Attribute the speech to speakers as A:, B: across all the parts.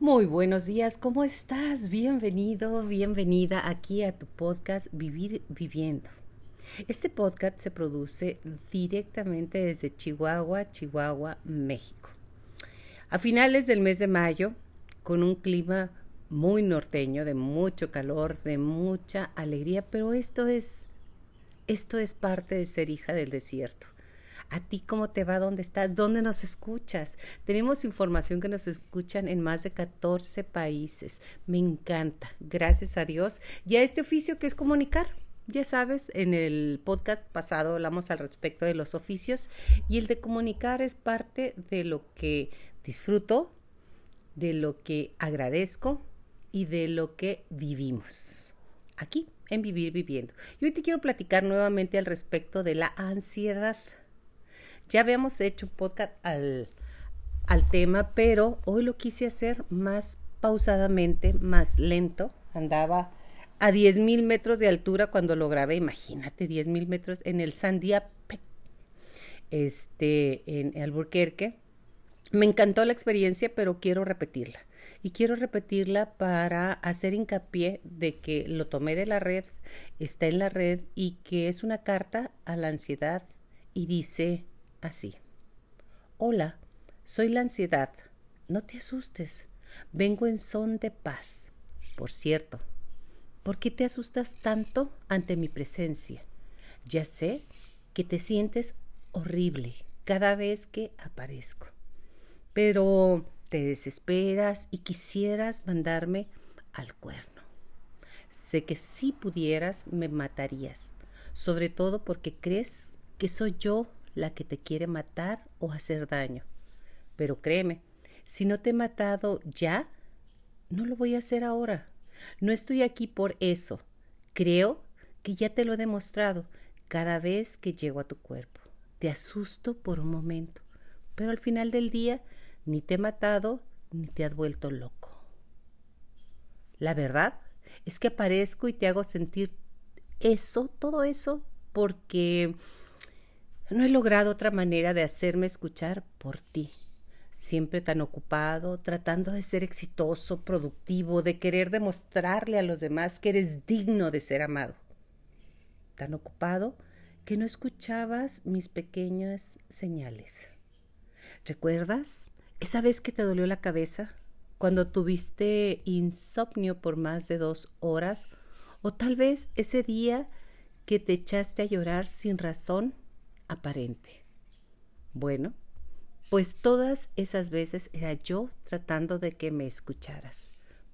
A: Muy buenos días, ¿cómo estás? Bienvenido, bienvenida aquí a tu podcast Vivir Viviendo. Este podcast se produce directamente desde Chihuahua, Chihuahua, México. A finales del mes de mayo, con un clima muy norteño, de mucho calor, de mucha alegría, pero esto es esto es parte de ser hija del desierto. ¿A ti cómo te va? ¿Dónde estás? ¿Dónde nos escuchas? Tenemos información que nos escuchan en más de 14 países. Me encanta. Gracias a Dios. Y a este oficio que es comunicar. Ya sabes, en el podcast pasado hablamos al respecto de los oficios y el de comunicar es parte de lo que disfruto, de lo que agradezco y de lo que vivimos. Aquí, en Vivir Viviendo. Y hoy te quiero platicar nuevamente al respecto de la ansiedad. Ya habíamos hecho un podcast al, al tema, pero hoy lo quise hacer más pausadamente, más lento. Andaba a 10.000 metros de altura cuando lo grabé. Imagínate, 10.000 metros en el Sandia este, en Alburquerque. Me encantó la experiencia, pero quiero repetirla. Y quiero repetirla para hacer hincapié de que lo tomé de la red, está en la red y que es una carta a la ansiedad y dice, así. Hola, soy la ansiedad. No te asustes. Vengo en son de paz. Por cierto, ¿por qué te asustas tanto ante mi presencia? Ya sé que te sientes horrible cada vez que aparezco. Pero te desesperas y quisieras mandarme al cuerno. Sé que si pudieras me matarías, sobre todo porque crees que soy yo la que te quiere matar o hacer daño. Pero créeme, si no te he matado ya, no lo voy a hacer ahora. No estoy aquí por eso. Creo que ya te lo he demostrado cada vez que llego a tu cuerpo. Te asusto por un momento, pero al final del día ni te he matado ni te has vuelto loco. La verdad es que aparezco y te hago sentir eso, todo eso, porque no he logrado otra manera de hacerme escuchar por ti. Siempre tan ocupado, tratando de ser exitoso, productivo, de querer demostrarle a los demás que eres digno de ser amado. Tan ocupado que no escuchabas mis pequeñas señales. ¿Recuerdas esa vez que te dolió la cabeza? Cuando tuviste insomnio por más de dos horas? ¿O tal vez ese día que te echaste a llorar sin razón? Aparente. Bueno, pues todas esas veces era yo tratando de que me escucharas.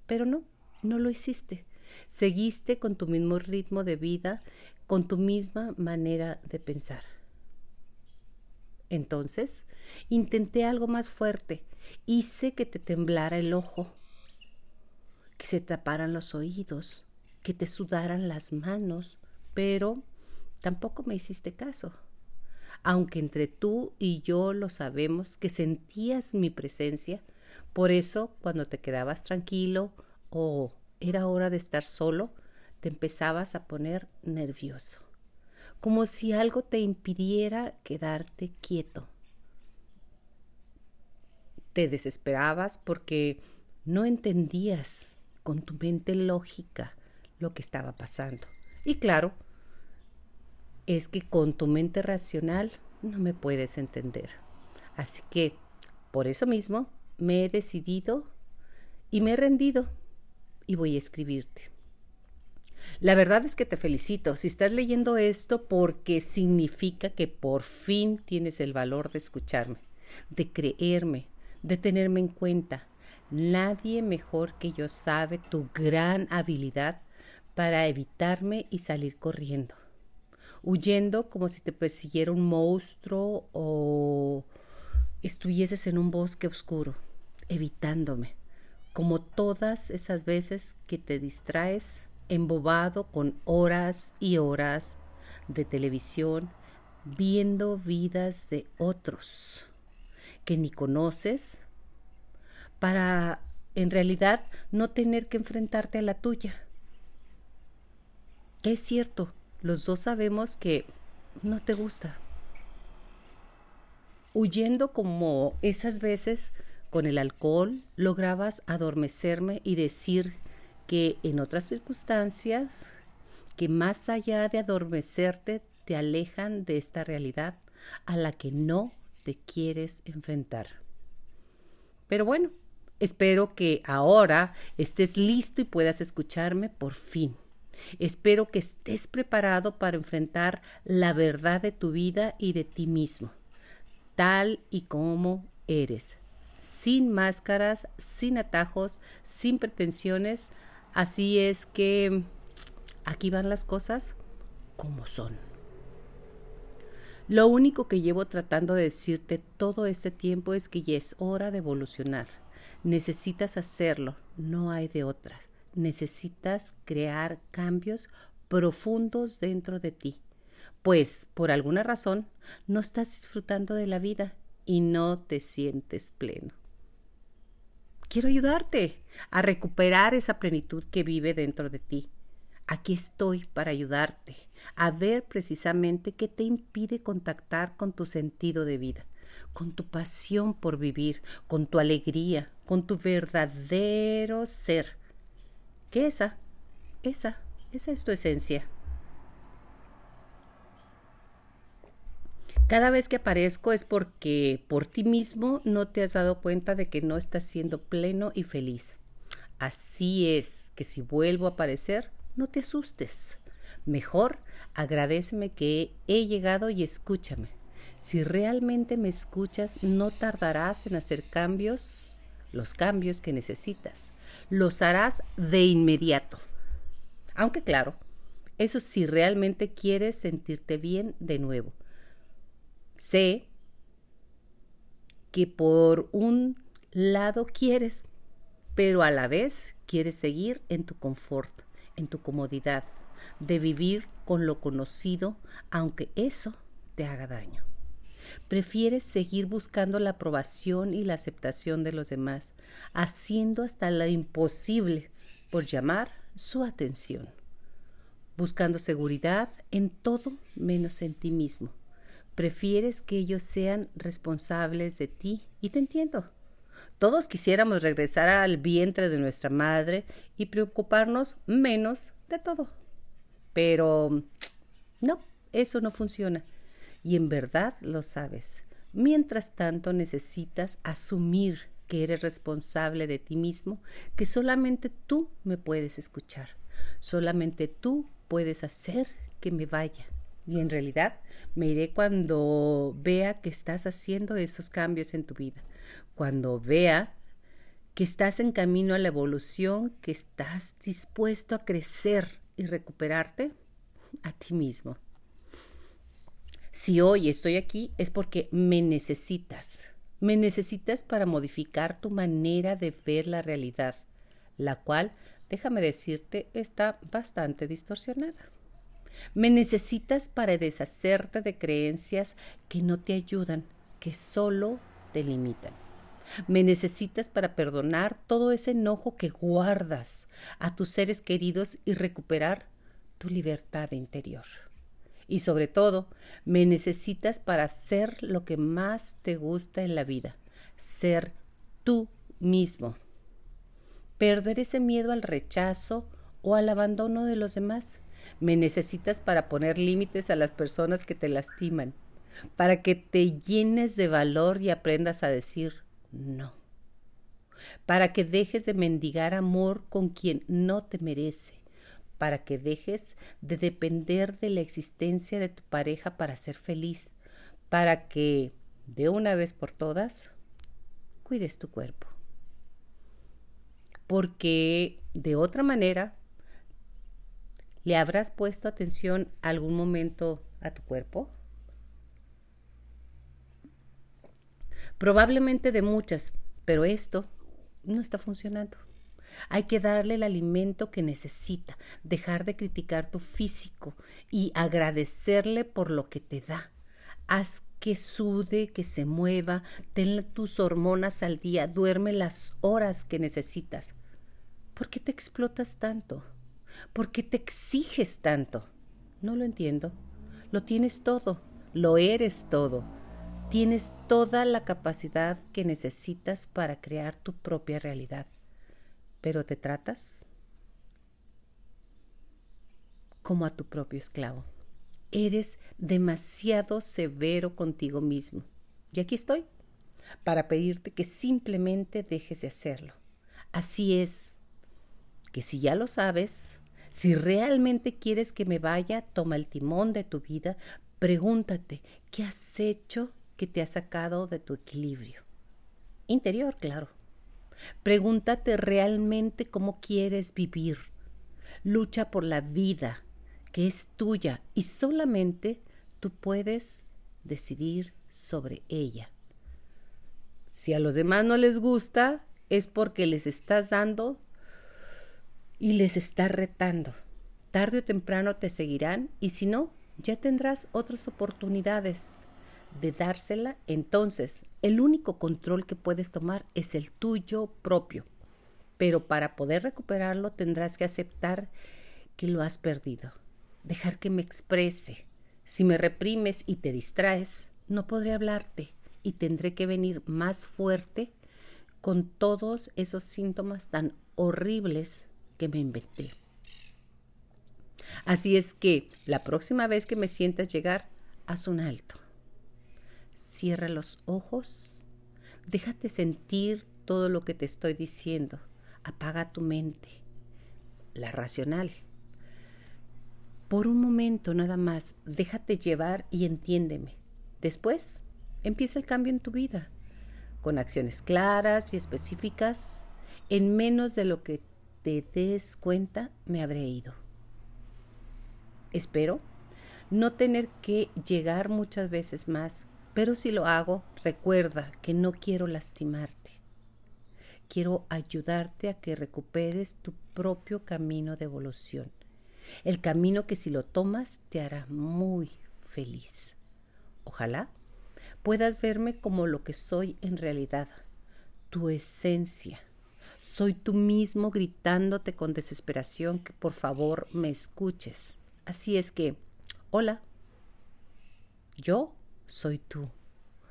A: Pero no, no lo hiciste. Seguiste con tu mismo ritmo de vida, con tu misma manera de pensar. Entonces, intenté algo más fuerte. Hice que te temblara el ojo, que se taparan los oídos, que te sudaran las manos, pero tampoco me hiciste caso aunque entre tú y yo lo sabemos que sentías mi presencia, por eso cuando te quedabas tranquilo o era hora de estar solo, te empezabas a poner nervioso, como si algo te impidiera quedarte quieto. Te desesperabas porque no entendías con tu mente lógica lo que estaba pasando. Y claro, es que con tu mente racional no me puedes entender. Así que, por eso mismo, me he decidido y me he rendido y voy a escribirte. La verdad es que te felicito si estás leyendo esto porque significa que por fin tienes el valor de escucharme, de creerme, de tenerme en cuenta. Nadie mejor que yo sabe tu gran habilidad para evitarme y salir corriendo huyendo como si te persiguiera un monstruo o estuvieses en un bosque oscuro, evitándome, como todas esas veces que te distraes embobado con horas y horas de televisión viendo vidas de otros que ni conoces para en realidad no tener que enfrentarte a la tuya. Es cierto, los dos sabemos que no te gusta. Huyendo como esas veces con el alcohol lograbas adormecerme y decir que en otras circunstancias, que más allá de adormecerte, te alejan de esta realidad a la que no te quieres enfrentar. Pero bueno, espero que ahora estés listo y puedas escucharme por fin. Espero que estés preparado para enfrentar la verdad de tu vida y de ti mismo, tal y como eres, sin máscaras, sin atajos, sin pretensiones. Así es que aquí van las cosas como son. Lo único que llevo tratando de decirte todo este tiempo es que ya es hora de evolucionar. Necesitas hacerlo, no hay de otras. Necesitas crear cambios profundos dentro de ti, pues por alguna razón no estás disfrutando de la vida y no te sientes pleno. Quiero ayudarte a recuperar esa plenitud que vive dentro de ti. Aquí estoy para ayudarte a ver precisamente qué te impide contactar con tu sentido de vida, con tu pasión por vivir, con tu alegría, con tu verdadero ser. Esa, esa, esa es tu esencia. Cada vez que aparezco es porque por ti mismo no te has dado cuenta de que no estás siendo pleno y feliz. Así es que si vuelvo a aparecer, no te asustes. Mejor agradeceme que he llegado y escúchame. Si realmente me escuchas, no tardarás en hacer cambios, los cambios que necesitas. Los harás de inmediato. Aunque claro, eso si realmente quieres sentirte bien de nuevo. Sé que por un lado quieres, pero a la vez quieres seguir en tu confort, en tu comodidad, de vivir con lo conocido, aunque eso te haga daño. Prefieres seguir buscando la aprobación y la aceptación de los demás, haciendo hasta lo imposible por llamar su atención, buscando seguridad en todo menos en ti mismo. Prefieres que ellos sean responsables de ti y te entiendo. Todos quisiéramos regresar al vientre de nuestra madre y preocuparnos menos de todo. Pero no, eso no funciona. Y en verdad lo sabes. Mientras tanto necesitas asumir que eres responsable de ti mismo, que solamente tú me puedes escuchar. Solamente tú puedes hacer que me vaya. Y en realidad me iré cuando vea que estás haciendo esos cambios en tu vida. Cuando vea que estás en camino a la evolución, que estás dispuesto a crecer y recuperarte a ti mismo. Si hoy estoy aquí es porque me necesitas. Me necesitas para modificar tu manera de ver la realidad, la cual, déjame decirte, está bastante distorsionada. Me necesitas para deshacerte de creencias que no te ayudan, que solo te limitan. Me necesitas para perdonar todo ese enojo que guardas a tus seres queridos y recuperar tu libertad interior. Y sobre todo, me necesitas para ser lo que más te gusta en la vida, ser tú mismo. Perder ese miedo al rechazo o al abandono de los demás. Me necesitas para poner límites a las personas que te lastiman, para que te llenes de valor y aprendas a decir no, para que dejes de mendigar amor con quien no te merece, para que dejes de depender de la existencia de tu pareja para ser feliz, para que, de una vez por todas, cuides tu cuerpo. Porque de otra manera, ¿le habrás puesto atención algún momento a tu cuerpo? Probablemente de muchas, pero esto no está funcionando. Hay que darle el alimento que necesita, dejar de criticar tu físico y agradecerle por lo que te da. Haz que sude, que se mueva, ten tus hormonas al día, duerme las horas que necesitas. ¿Por qué te explotas tanto? ¿Por qué te exiges tanto? No lo entiendo. Lo tienes todo, lo eres todo tienes toda la capacidad que necesitas para crear tu propia realidad. Pero te tratas como a tu propio esclavo. Eres demasiado severo contigo mismo. Y aquí estoy, para pedirte que simplemente dejes de hacerlo. Así es, que si ya lo sabes, si realmente quieres que me vaya, toma el timón de tu vida, pregúntate, ¿qué has hecho que te ha sacado de tu equilibrio? Interior, claro. Pregúntate realmente cómo quieres vivir. Lucha por la vida que es tuya y solamente tú puedes decidir sobre ella. Si a los demás no les gusta, es porque les estás dando y les estás retando. Tarde o temprano te seguirán y si no, ya tendrás otras oportunidades de dársela. Entonces, el único control que puedes tomar es el tuyo propio. Pero para poder recuperarlo tendrás que aceptar que lo has perdido. Dejar que me exprese. Si me reprimes y te distraes, no podré hablarte y tendré que venir más fuerte con todos esos síntomas tan horribles que me inventé. Así es que la próxima vez que me sientas llegar, haz un alto. Cierra los ojos, déjate sentir todo lo que te estoy diciendo. Apaga tu mente, la racional. Por un momento nada más, déjate llevar y entiéndeme. Después, empieza el cambio en tu vida, con acciones claras y específicas, en menos de lo que te des cuenta, me habré ido. Espero no tener que llegar muchas veces más, pero si lo hago, recuerda que no quiero lastimarte. Quiero ayudarte a que recuperes tu propio camino de evolución, el camino que si lo tomas te hará muy feliz. Ojalá puedas verme como lo que soy en realidad, tu esencia soy tú mismo gritándote con desesperación que por favor me escuches. Así es que, hola, yo soy tú,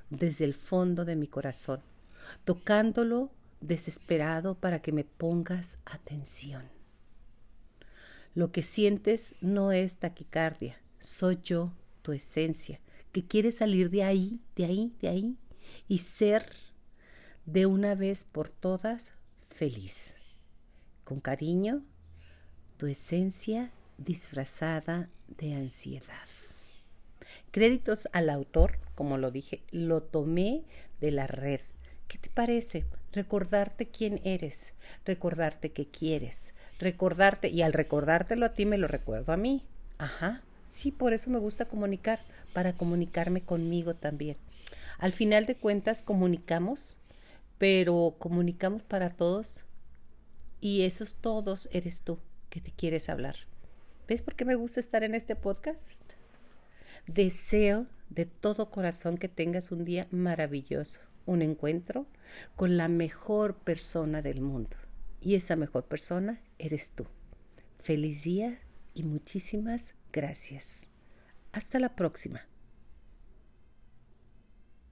A: desde el fondo de mi corazón, tocándolo desesperado para que me pongas atención. Lo que sientes no es taquicardia, soy yo, tu esencia, que quiere salir de ahí, de ahí, de ahí, y ser de una vez por todas feliz. Con cariño, tu esencia disfrazada de ansiedad. Créditos al autor, como lo dije, lo tomé de la red. ¿Qué te parece? Recordarte quién eres, recordarte qué quieres, recordarte, y al recordártelo a ti me lo recuerdo a mí. Ajá, sí, por eso me gusta comunicar, para comunicarme conmigo también. Al final de cuentas, comunicamos pero comunicamos para todos y esos todos eres tú que te quieres hablar. ¿Ves por qué me gusta estar en este podcast? Deseo de todo corazón que tengas un día maravilloso, un encuentro con la mejor persona del mundo. Y esa mejor persona eres tú. Feliz día y muchísimas gracias. Hasta la próxima.